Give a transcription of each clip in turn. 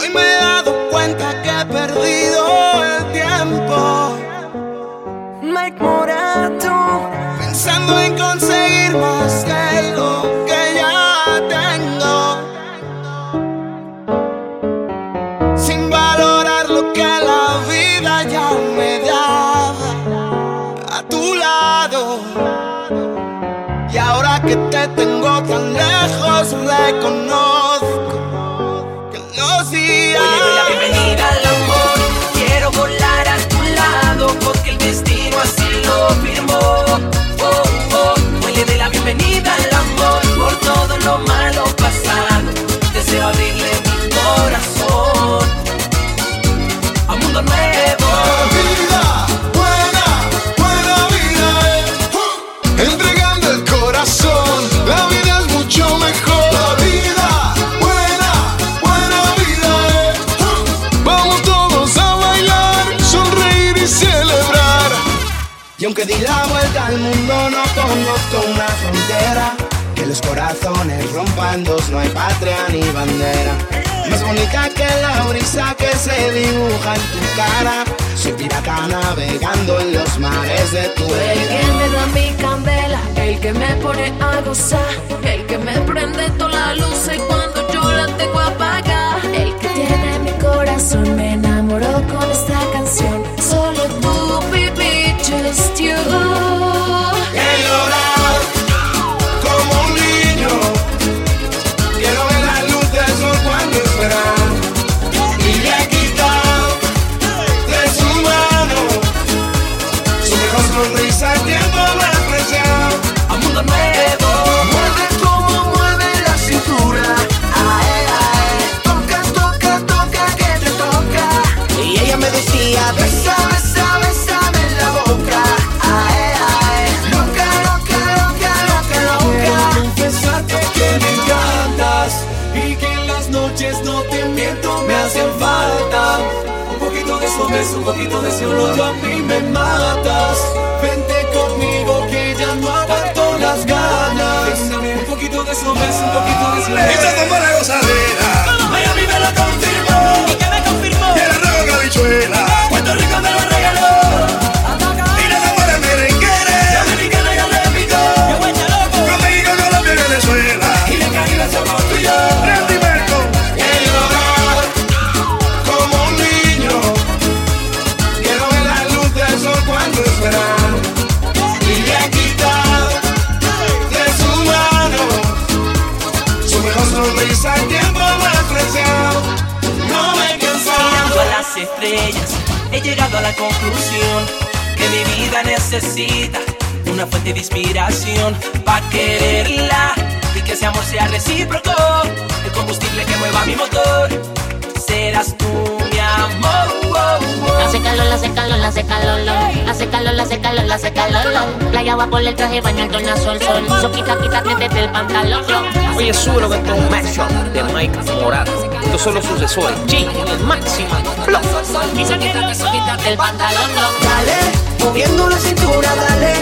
Hoy me he dado cuenta que he perdido el tiempo. Mike Morato. Pensando en conseguir más de lo que ya tengo. Sin valorar lo que la vida ya me daba a tu lado. Y ahora que te tengo tan lejos, reconozco que días. Hoy la bienvenida al amor. Y aunque di la vuelta al mundo, no conozco una frontera. Que los corazones rompan dos, no hay patria ni bandera. Más bonita que la brisa que se dibuja en tu cara. Soy pirata navegando en los mares de tu El que vida. me da mi candela, el que me pone a gozar, el que me prende toda la luz y cuando yo la tengo apagada. El que tiene mi corazón me me hacen falta. Un poquito de esos besos, un poquito de ese olor a mí me matas. Vente conmigo que ya no aguanto las ganas. Un poquito de esos besos, un poquito de ese olor estrellas, he llegado a la conclusión que mi vida necesita una fuente de inspiración para quererla y que ese amor sea recíproco, hace calor, hace calor, lo. hace calor, hace calor, lo. Playa va por el traje, baño el tornasol, sol. So quita, quítate desde el pantalón. lo. Oye, sube que esto es un mashup de Mike Morato. Estos son los sucesores. G, el máximo. Flow. So quítate, quítate el pantalón. lo. Dale, moviendo la cintura, dale,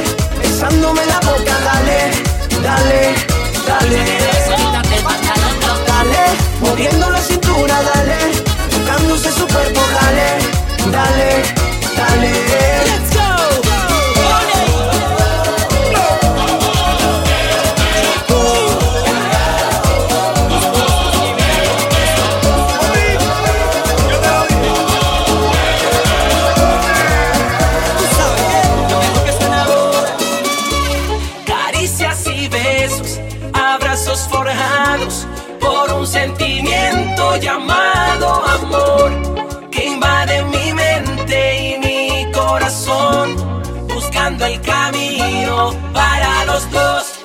abrazos forjados por un sentimiento llamado amor que invade mi mente y mi corazón, buscando el camino para los dos.